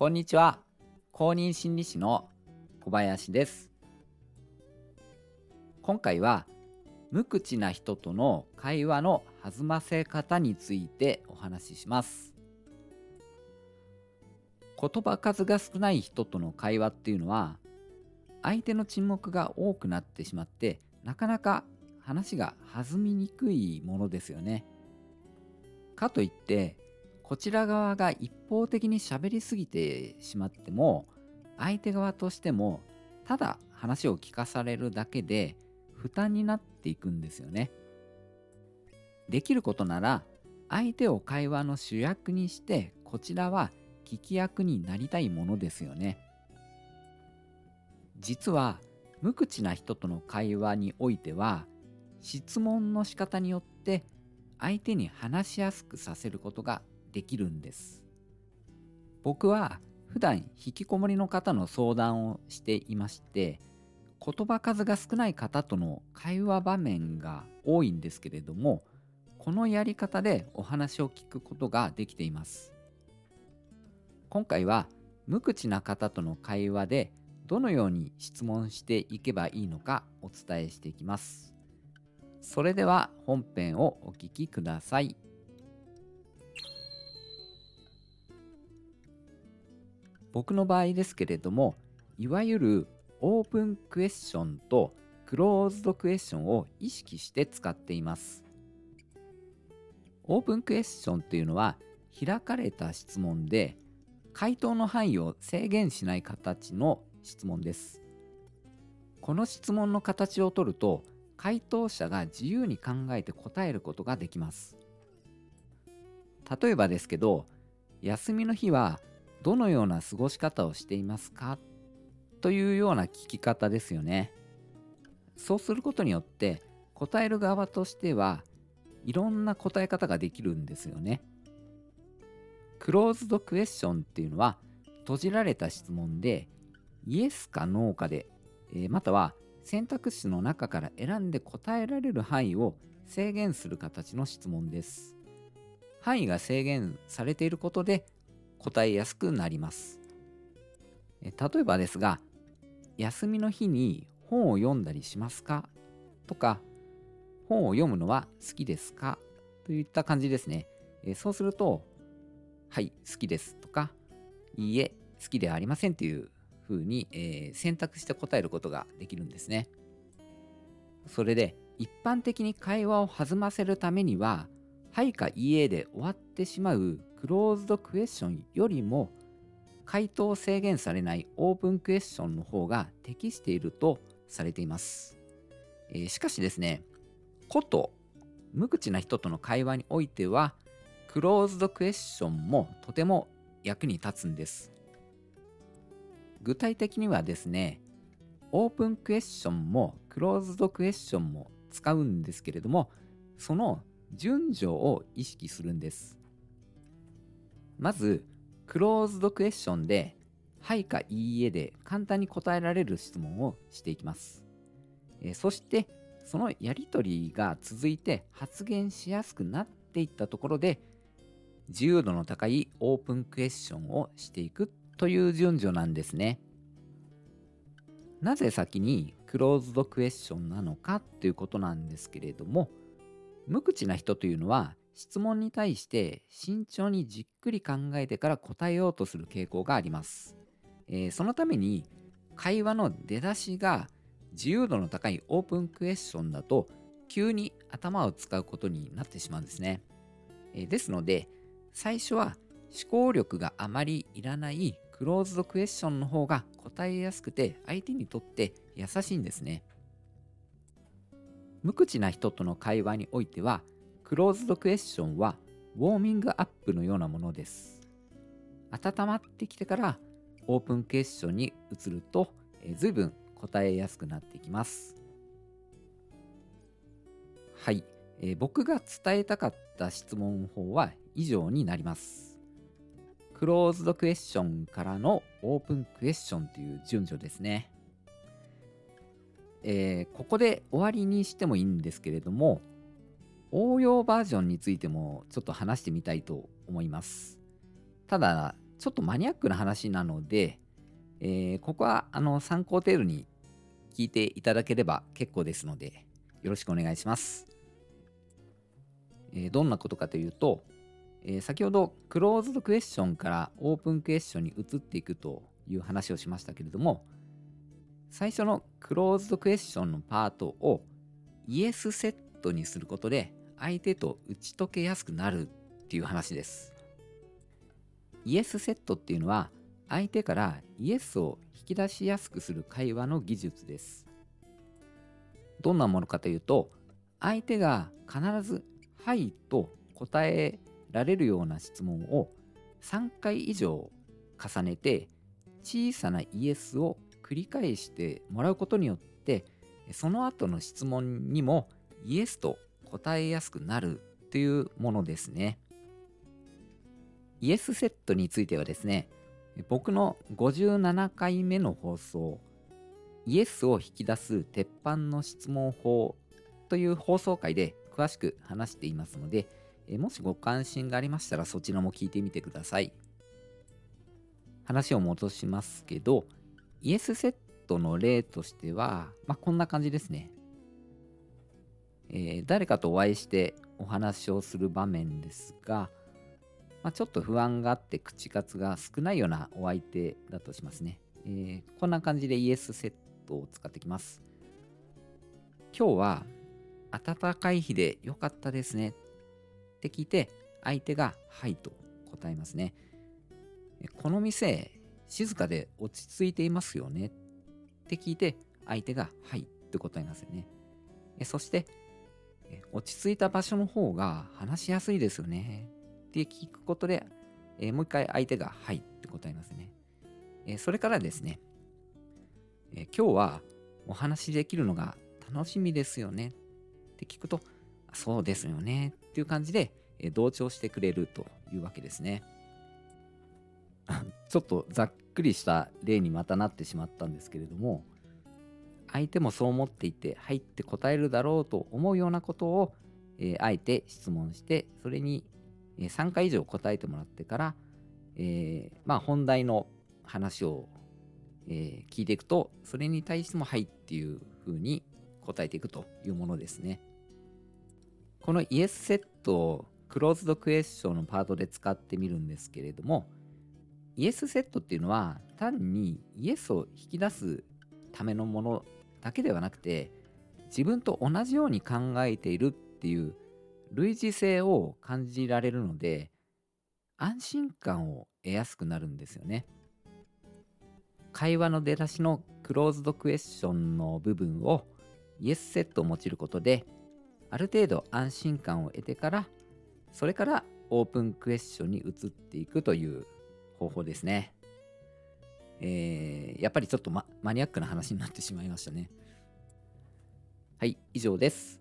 こんにちは。公認心理師の小林です。今回は無口な人との会話の弾ませ方についてお話しします。言葉数が少ない人との会話っていうのは相手の沈黙が多くなってしまってなかなか話が弾みにくいものですよね。かといってこちら側が一方的に喋りすぎてしまっても相手側としてもただ話を聞かされるだけで負担になっていくんですよね。できることなら相手を会話の主役にしてこちらは聞き役になりたいものですよね。実は無口な人との会話においては質問の仕方によって相手に話しやすくさせることができるんです。僕は普段引きこもりの方の相談をしていまして言葉数が少ない方との会話場面が多いんですけれどもこのやり方でお話を聞くことができています。今回は無口な方との会話でどのように質問していけばいいのかお伝えしていきます。それでは本編をお聞きください。僕の場合ですけれども、いわゆるオープンクエスチョンとクローズドクエスチョンを意識して使っています。オープンクエスチョンというのは開かれた質問で回答の範囲を制限しない形の質問です。この質問の形をとると回答者が自由に考えて答えることができます。例えばですけど、休みの日はどのような過ごし方をしていますか？というような聞き方ですよね。そうすることによって答える側としてはいろんな答え方ができるんですよね。クローズドクエスチョンっていうのは閉じられた質問でイエスかノーかで、えー、または選択肢の中から選んで答えられる範囲を制限する形の質問です。範囲が制限されていることで答えやすくなります。例えばですが、休みの日に本を読んだりしますか？とか、本を読むのは好きですか？といった感じですね。そうすると、はい、好きですとか、いいえ、好きではありませんというふうに、え、選択して答えることができるんですね。それで一般的に会話を弾ませるためには「はい」か「いいえ」で終わってしまうクローズドクエスチョンよりも回答を制限されないオープンクエスチョンの方が適しているとされています。えー、しかしですね、こと無口な人との会話においてはクローズドクエスチョンもとても役に立つんです。具体的にはですね、オープンクエスチョンもクローズドクエスチョンも使うんですけれども、その順序を意識するんです。まず、クローズドクエスチョンで、はいかいいえで簡単に答えられる質問をしていきます。えそして、そのやりとりが続いて発言しやすくなっていったところで、自由度の高いオープンクエスチョンをしていくという順序なんですね。なぜ先にクローズドクエスチョンなのかということなんですけれども無口な人というのは質問に対して慎重にじっくり考えてから答えようとする傾向があります。えー、そのために会話の出だしが自由度の高いオープンクエスチョンだと急に頭を使うことになってしまうんですね。えー、ですので最初は思考力があまりいらないクローズドクエスチョンの方が答えやすくて相手にとって優しいんですね。無口な人との会話においてはクローズドクエスチョンはウォーミングアップのようなものです。温まってきてからオープンクエスチョンに移ると、え、随分答えやすくなってきます。はい、えー、僕が伝えたかった質問法は以上になります。クローズドクエスチョンからのオープンクエスチョンという順序ですね。えー、ここで終わりにしてもいいんですけれども、応用バージョンについてもちょっと話してみたいと思います。ただ、ちょっとマニアックな話なので、えー、ここはあの参考程度に聞いていただければ結構ですので、よろしくお願いします。えー、どんなことかというと、えー、先ほどクローズドクエスチョンからオープンクエスチョンに移っていくという話をしましたけれども、最初のクローズドクエスチョンのパートをイエスセットにすることで相手と打ち解けやすくなるっていう話です。イエスセットっていうのは相手からイエスを引き出しやすくする会話の技術です。どんなものかというと相手が必ず「はい」と答えられるような質問を3回以上重ねて小さなイエスを繰り返してもらうことによってその後の質問にもイエスと答えやすくなるというものですね。イエスセットについてはですね、僕の57回目の放送、イエスを引き出す鉄板の質問法という放送回で詳しく話していますので、もしご関心がありましたらそちらも聞いてみてください。話を戻しますけど、イエスセットの例としては、まあ、こんな感じですね。えー、誰かとお会いしてお話をする場面ですが、まあ、ちょっと不安があって口数が少ないようなお相手だとしますね。えー、こんな感じでイエスセットを使ってきます。今日は暖かい日で良かったですねって聞いて相手がはいと答えますね。この店静かで落ち着いていますよねって聞いて相手がはいって答えますよね。そして落ち着いた場所の方が話しやすいですよねって聞くことで、えー、もう一回相手がはいって答えますね。えー、それからですね、えー、今日はお話しできるのが楽しみですよねって聞くと、そうですよねっていう感じで、え同調してくれるというわけですね。ちょっとざっくりした例にまたなってしまったんですけれども、相手もそう思っていて、はいって答えるだろうと思うようなことを、えー、あえて質問して、それに3回以上答えてもらってから、えー、まあ本題の話を、えー、聞いていくと、それに対してもはいっていう風に答えていくというものですね。このイエスセットをクローズドクエスチョンのパートで使ってみるんですけれども、イエスセットっていうのは単にイエスを引き出すためのものだけではなくて、自分と同じように考えているっていう類似性を感じられるので安心感を得やすくなるんですよね。会話の出だしのクローズドクエスチョンの部分をイエスセットを用いることである程度安心感を得てからそれからオープンクエスチョンに移っていくという方法ですね。えー、やっぱりちょっと、ま、マニアックな話になってしまいましたね。はい、以上です。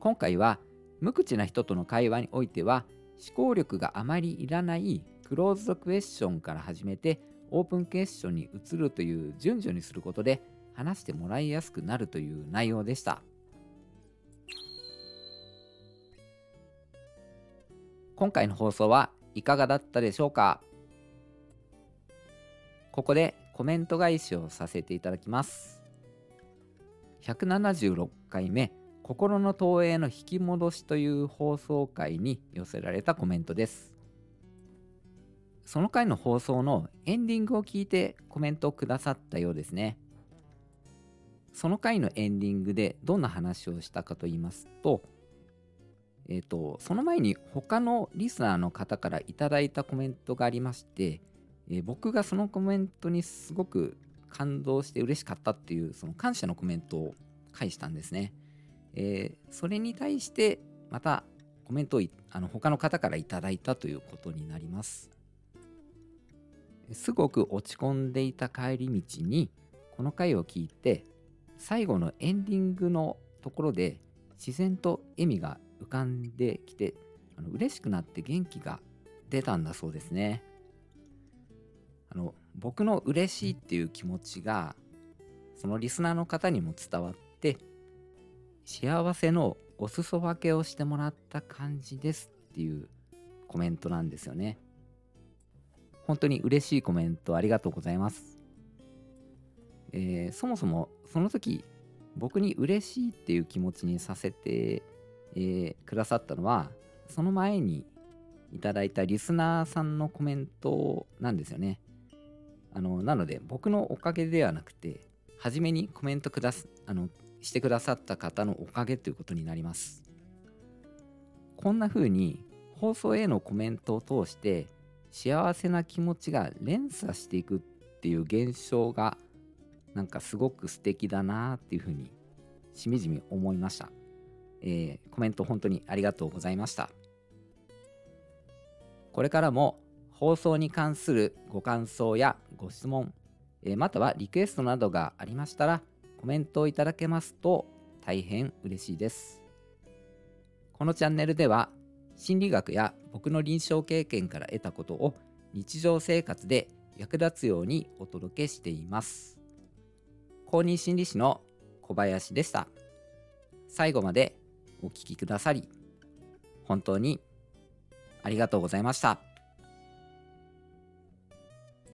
今回は無口な人との会話においては思考力があまりいらないクローズドクエスチョンから始めてオープンクエスチョンに移るという順序にすることで話してもらいやすくなるという内容でした。今回の放送はいかがだったでしょうか？ここでコメント返しをさせていただきます。176回目心の投影の引き戻しという放送回に寄せられたコメントです。その回の放送のエンディングを聞いてコメントをくださったようですね。その回のエンディングでどんな話をしたかと言いますと、えっ、ー、と、その前に他のリスナーの方からいただいたコメントがありまして、えー、僕がそのコメントにすごく感動して嬉しかったっていうその感謝のコメントを返したんですね。えー、それに対してまたコメントをあの他の方からいただいたということになります。すごく落ち込んでいた帰り道にこの回を聞いて最後のエンディングのところで自然と笑みが浮かんできてあの嬉しくなって元気が出たんだそうですね。あの僕の嬉しいっていう気持ちがそのリスナーの方にも伝わって幸せのお裾分けをしてもらった感じですっていうコメントなんですよね。本当に嬉しいコメントありがとうございます。えー、そもそもその時僕に嬉しいっていう気持ちにさせて、えー、くださったのはその前にいただいたリスナーさんのコメントなんですよね。あのなので僕のおかげではなくて初めにコメントくだすあのしてくださった方のおかげということになります。こんな風に放送へのコメントを通して幸せな気持ちが連鎖していくっていう現象がなんかすごく素敵だなっていう風にしみじみ思いました。えー、コメント本当にありがとうございました。これからも放送に関するご感想やご質問、えー、またはリクエストなどがありましたらコメントをいただけますと大変嬉しいです。このチャンネルでは心理学や僕の臨床経験から得たことを日常生活で役立つようにお届けしています。公認心理師の小林でした。最後までお聴きくださり、本当にありがとうございました。